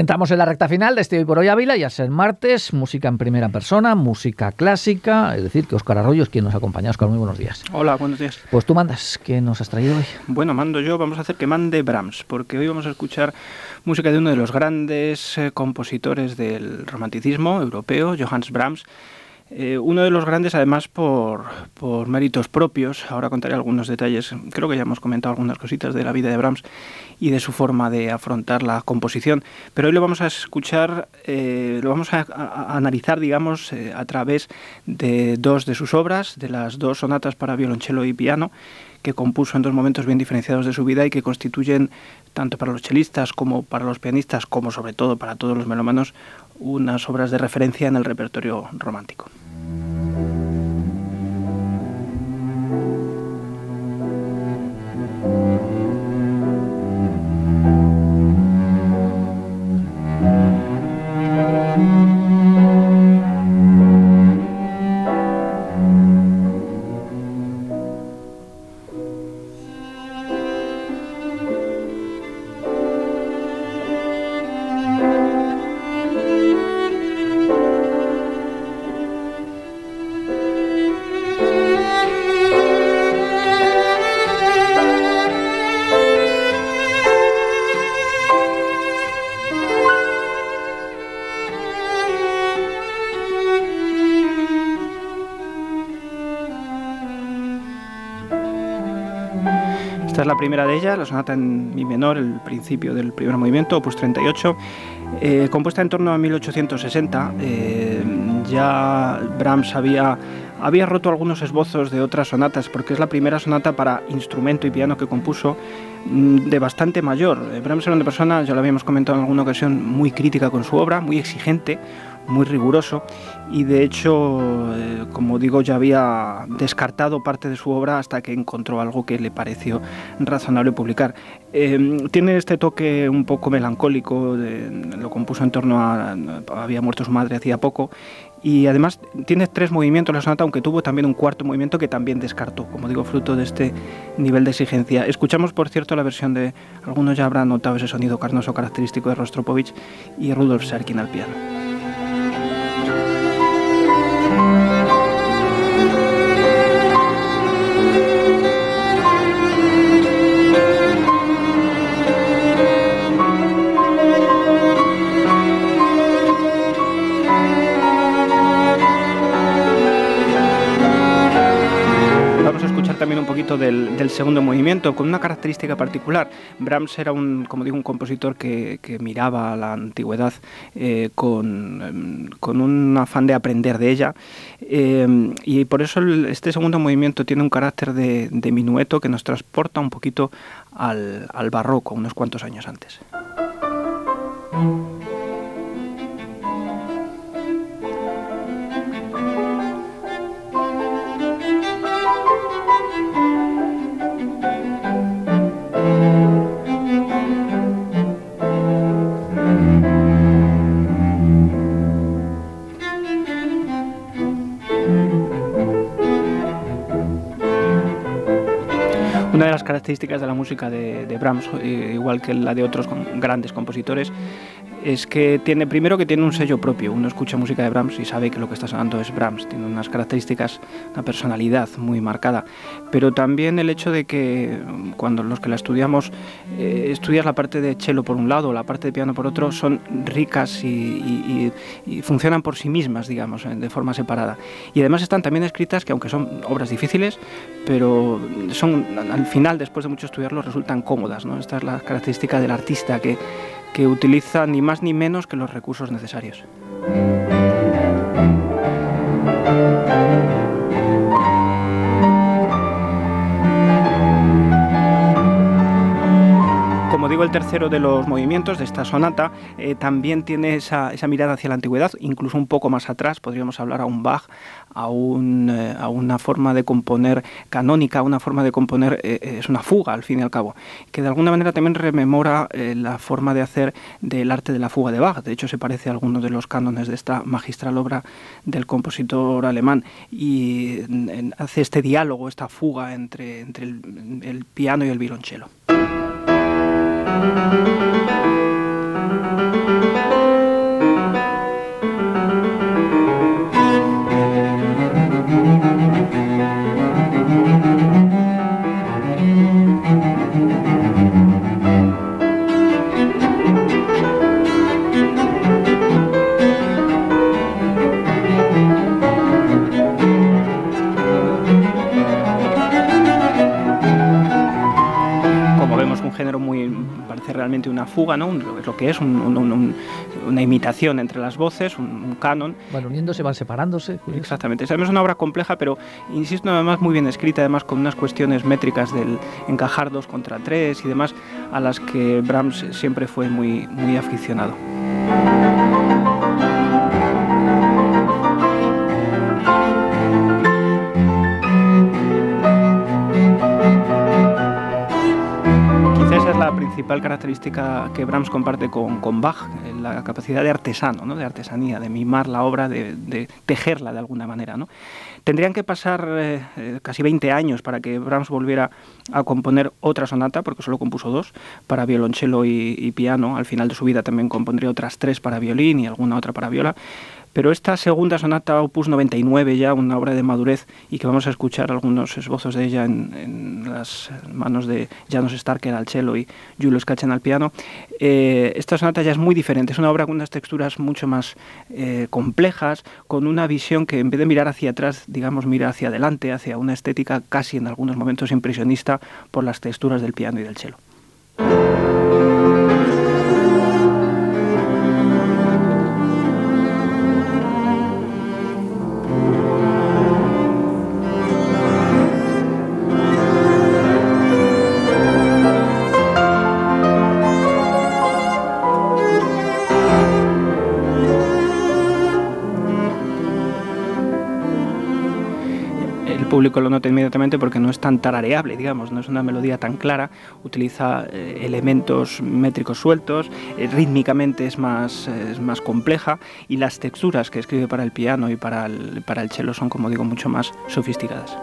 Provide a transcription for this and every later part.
Entramos en la recta final de este Hoy por Hoy Ávila, ya ser martes, música en primera persona, música clásica, es decir, que Óscar Arroyo es quien nos acompaña. Óscar, muy buenos días. Hola, buenos días. Pues tú mandas, ¿qué nos has traído hoy? Bueno, mando yo, vamos a hacer que mande Brahms, porque hoy vamos a escuchar música de uno de los grandes eh, compositores del romanticismo europeo, Johannes Brahms, eh, uno de los grandes, además, por, méritos propios. Ahora contaré algunos detalles. Creo que ya hemos comentado algunas cositas de la vida de Brahms y de su forma de afrontar la composición. Pero hoy lo vamos a escuchar, eh, lo vamos a, analizar, digamos, eh, a través de dos de sus obras, de las dos sonatas para violonchelo y piano que compuso en dos momentos bien diferenciados de su vida y que constituyen, tanto para los chelistas como para los pianistas, como sobre todo para todos los melómanos, unas obras de referencia en el repertorio romántico. Primera de ellas, la sonata en mi menor, el principio del primer movimiento, opus 38, eh, compuesta en torno a 1860. Eh, ya Brahms había, había roto algunos esbozos de otras sonatas, porque es la primera sonata para instrumento y piano que compuso mm, de bastante mayor. Eh, Brahms era una persona, ya lo habíamos comentado en alguna ocasión, muy crítica con su obra, muy exigente, muy riguroso y de hecho, eh, como digo, ya había descartado parte de su obra hasta que encontró algo que le pareció razonable publicar. Eh, tiene este toque un poco melancólico, lo compuso en torno a... había muerto su madre hacía poco y además tiene tres movimientos la sonata, aunque tuvo también un cuarto movimiento que también descartó, como digo, fruto de este nivel de exigencia. Escuchamos, por cierto, la versión de, algunos ya habrán notado ese sonido carnoso característico de Rostropovich y Rudolf Serkin al piano. Del, segundo movimiento, con una característica particular. Brahms era un, como digo, un compositor que, miraba a la antigüedad eh, con, em, con, un afán de aprender de ella, em, y por eso este segundo movimiento tiene un carácter de, minueto que nos transporta un poquito al barroco, unos cuantos años antes. Características de la música de, Brahms, eh, igual que la de otros grandes compositores, es que tiene primero que tiene un sello propio. Uno escucha música de Brahms y sabe que lo que está sonando es Brahms. Tiene unas características, una personalidad muy marcada. Pero también el hecho de que cuando los que la estudiamos eh, estudias la parte de cello por un lado, la parte de piano por otro, son ricas y, funcionan por sí mismas, digamos, de forma separada. Y además están también escritas que aunque son obras difíciles, pero son al final, después de mucho estudiarlo, resultan cómodas. ¿no? Esta es la característica del artista que que utiliza ni más ni menos que los recursos necesarios. El tercero de los movimientos de esta sonata eh, también tiene esa, mirada hacia la antigüedad, incluso un poco más atrás, podríamos hablar a un Bach, a, eh, a una forma de componer canónica, una forma de componer, eh, es una fuga al fin y al cabo, que de alguna manera también rememora la forma de hacer del arte de la fuga de Bach, de hecho se parece a algunos de los cánones de esta magistral obra del compositor alemán y hace este diálogo, esta fuga entre, entre el piano y el violonchelo. Thank you. Fuga, ¿no? lo que es una imitación entre las voces, un, canon. Van uniéndose, van separándose. Exactamente. Es una obra compleja, pero insisto, además muy bien escrita, además con unas cuestiones métricas del encajar dos contra tres y demás, a las que Brahms siempre fue muy, muy aficionado. Principal característica que Brahms comparte con, con Bach, eh, la capacidad de artesano, ¿no? de artesanía, de mimar la obra, de, tejerla de alguna manera. ¿no? Tendrían que pasar eh, eh, casi 20 años para que Brahms volviera a componer otra sonata, porque solo compuso dos, para violonchelo y, y piano. Al final de su vida también compondría otras tres para violín y alguna otra para viola. Pero esta segunda sonata, opus 99, ya una obra de madurez y que vamos a escuchar algunos esbozos de ella en, las manos de Janos Starker al cello y Julius Kachen al piano, eh, esta sonata ya es muy diferente. Es una obra con unas texturas mucho más eh, complejas, con una visión que en vez de mirar hacia atrás, digamos, mira hacia adelante, hacia una estética casi en algunos momentos impresionista por las texturas del piano y del cello. Público lo nota inmediatamente porque no es tan tarareable, digamos, no es una melodía tan clara, utiliza eh, elementos métricos sueltos, eh, rítmicamente es más, es más compleja y las texturas que escribe para el piano y para el, para el cello son, como digo, mucho más sofisticadas.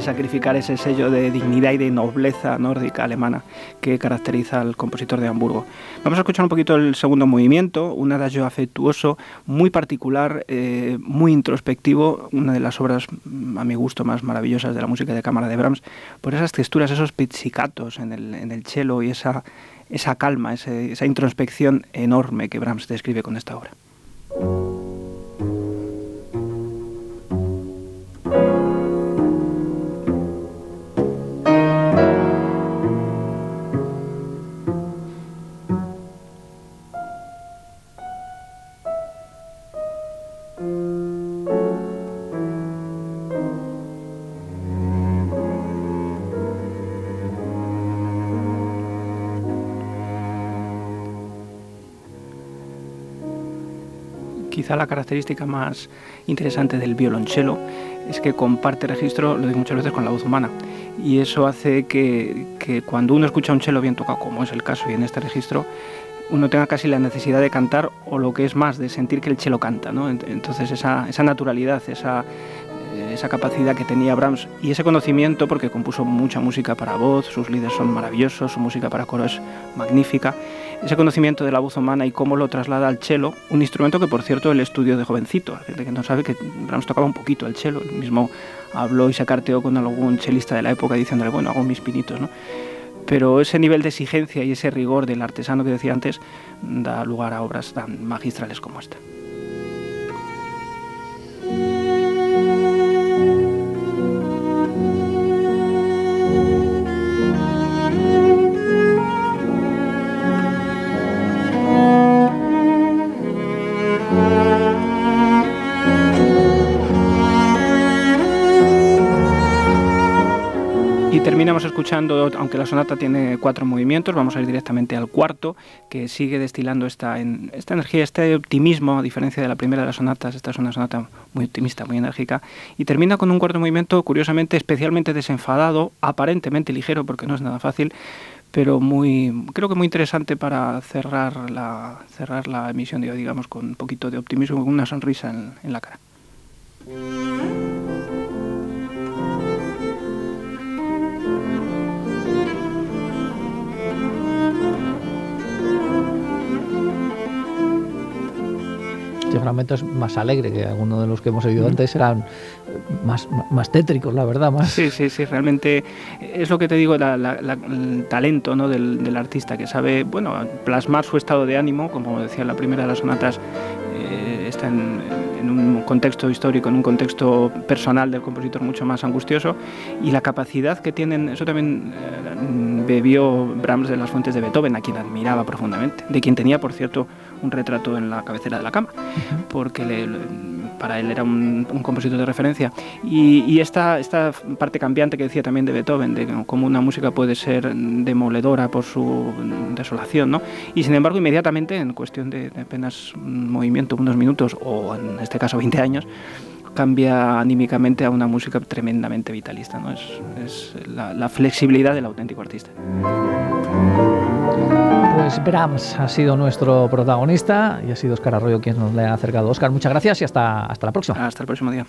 Sacrificar ese sello de dignidad y de nobleza nórdica alemana que caracteriza al compositor de Hamburgo. Vamos a escuchar un poquito el segundo movimiento, un adagio afectuoso, muy particular, eh, muy introspectivo, una de las obras, mm, a mi gusto, más maravillosas de la música de cámara de Brahms, por esas texturas, esos pizzicatos en el, en el cello y esa, esa calma, esa introspección enorme que Brahms describe con esta obra. Quizá la característica más interesante del violonchelo es que comparte registro, lo digo muchas veces, con la voz humana. Y eso hace que, cuando uno escucha un cello bien tocado, como es el caso y en este registro, uno tenga casi la necesidad de cantar o lo que es más, de sentir que el cello canta. ¿no? Entonces esa naturalidad, esa, esa capacidad que tenía Brahms y ese conocimiento, porque compuso mucha música para voz, sus líderes son maravillosos, su música para coro es magnífica, ese conocimiento de la voz humana y cómo lo traslada al cello, un instrumento que por cierto el estudio de jovencito, gente que no sabe que Brahms tocaba un poquito el cello, él mismo habló y se carteó con algún chelista de la época diciéndole, bueno, hago mis pinitos, ¿no? Pero ese nivel de exigencia y ese rigor del artesano que decía antes da lugar a obras tan magistrales como esta. Terminamos escuchando, aunque la sonata tiene cuatro movimientos, vamos a ir directamente al cuarto, que sigue destilando esta, esta energía, este optimismo, a diferencia de la primera de las sonatas. Esta es una sonata muy optimista, muy enérgica. Y termina con un cuarto movimiento, curiosamente, especialmente desenfadado, aparentemente ligero, porque no es nada fácil, pero muy creo que muy interesante para cerrar la cerrar la emisión digamos con un poquito de optimismo con una sonrisa en la cara Este fragmento es más alegre que alguno de los que hemos oído antes, eran más, más tétricos, la verdad. Más... Sí, sí, sí, realmente es lo que te digo, el talento ¿no? del, del, artista que sabe bueno, plasmar su estado de ánimo, como decía la primera de las sonatas, eh, está en, un contexto histórico, en un contexto personal del compositor mucho más angustioso y la capacidad que tienen, eso también eh, bebió Brahms de las fuentes de Beethoven, a quien admiraba profundamente, de quien tenía, por cierto, un retrato en la cabecera de la cama, porque le, para él era un, compositor de referencia. Y, esta, esta parte cambiante que decía también de Beethoven, de cómo una música puede ser demoledora por su desolación, ¿no? Y sin embargo, inmediatamente, en cuestión de, apenas un movimiento, unos minutos, o en este caso 20 años, cambia anímicamente a una música tremendamente vitalista. ¿no? Es, es la, la, flexibilidad del auténtico artista. Pues Brahms ha sido nuestro protagonista y ha sido Oscar Arroyo quien nos le ha acercado. Oscar, muchas gracias y hasta, hasta la próxima. Hasta el próximo día.